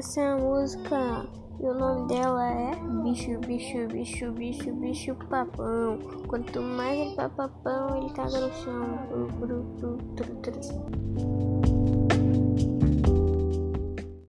Essa é música e o nome dela é Bicho, Bicho, Bicho, Bicho, Bicho Papão. Quanto mais ele papapão, ele caga no chão.